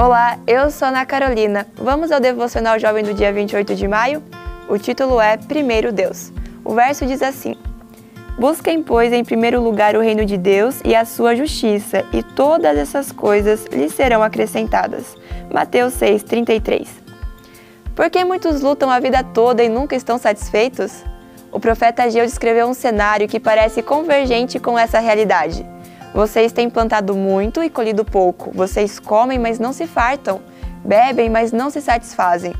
Olá, eu sou Ana Carolina. Vamos ao devocional jovem do dia 28 de maio? O título é Primeiro Deus. O verso diz assim: Busquem, pois, em primeiro lugar o reino de Deus e a sua justiça, e todas essas coisas lhes serão acrescentadas. Mateus 6:33. Por que muitos lutam a vida toda e nunca estão satisfeitos? O profeta Ageu descreveu um cenário que parece convergente com essa realidade. Vocês têm plantado muito e colhido pouco. Vocês comem, mas não se fartam. Bebem, mas não se satisfazem.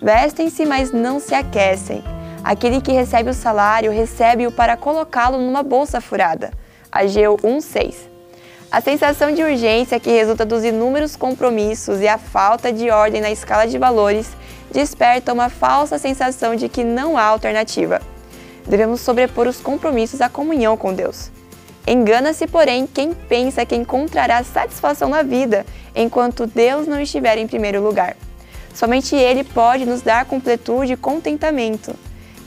Vestem-se, mas não se aquecem. Aquele que recebe o salário, recebe-o para colocá-lo numa bolsa furada. Ageu 1,6. A sensação de urgência que resulta dos inúmeros compromissos e a falta de ordem na escala de valores desperta uma falsa sensação de que não há alternativa. Devemos sobrepor os compromissos à comunhão com Deus. Engana-se, porém, quem pensa que encontrará satisfação na vida enquanto Deus não estiver em primeiro lugar. Somente Ele pode nos dar completude e contentamento.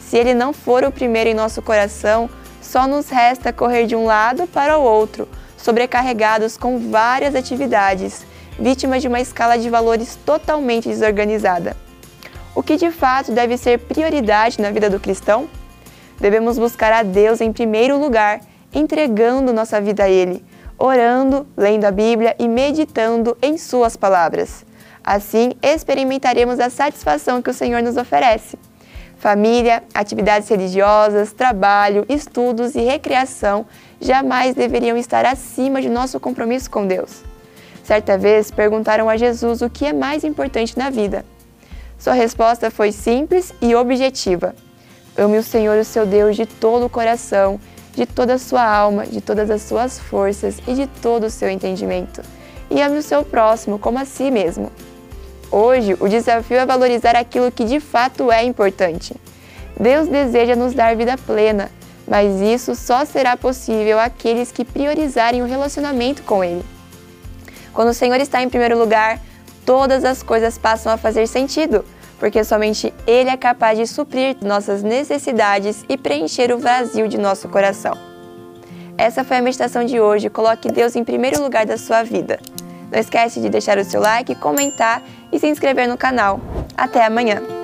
Se Ele não for o primeiro em nosso coração, só nos resta correr de um lado para o outro, sobrecarregados com várias atividades, vítimas de uma escala de valores totalmente desorganizada. O que de fato deve ser prioridade na vida do cristão? Devemos buscar a Deus em primeiro lugar entregando nossa vida a Ele, orando, lendo a Bíblia e meditando em Suas palavras. Assim, experimentaremos a satisfação que o Senhor nos oferece. Família, atividades religiosas, trabalho, estudos e recreação jamais deveriam estar acima de nosso compromisso com Deus. Certa vez perguntaram a Jesus o que é mais importante na vida. Sua resposta foi simples e objetiva: Ame o Senhor, o seu Deus, de todo o coração, de toda a sua alma, de todas as suas forças e de todo o seu entendimento. E ame o seu próximo como a si mesmo. Hoje, o desafio é valorizar aquilo que de fato é importante. Deus deseja nos dar vida plena, mas isso só será possível àqueles que priorizarem o relacionamento com Ele. Quando o Senhor está em primeiro lugar, todas as coisas passam a fazer sentido porque somente Ele é capaz de suprir nossas necessidades e preencher o vazio de nosso coração. Essa foi a meditação de hoje. Coloque Deus em primeiro lugar da sua vida. Não esquece de deixar o seu like, comentar e se inscrever no canal. Até amanhã!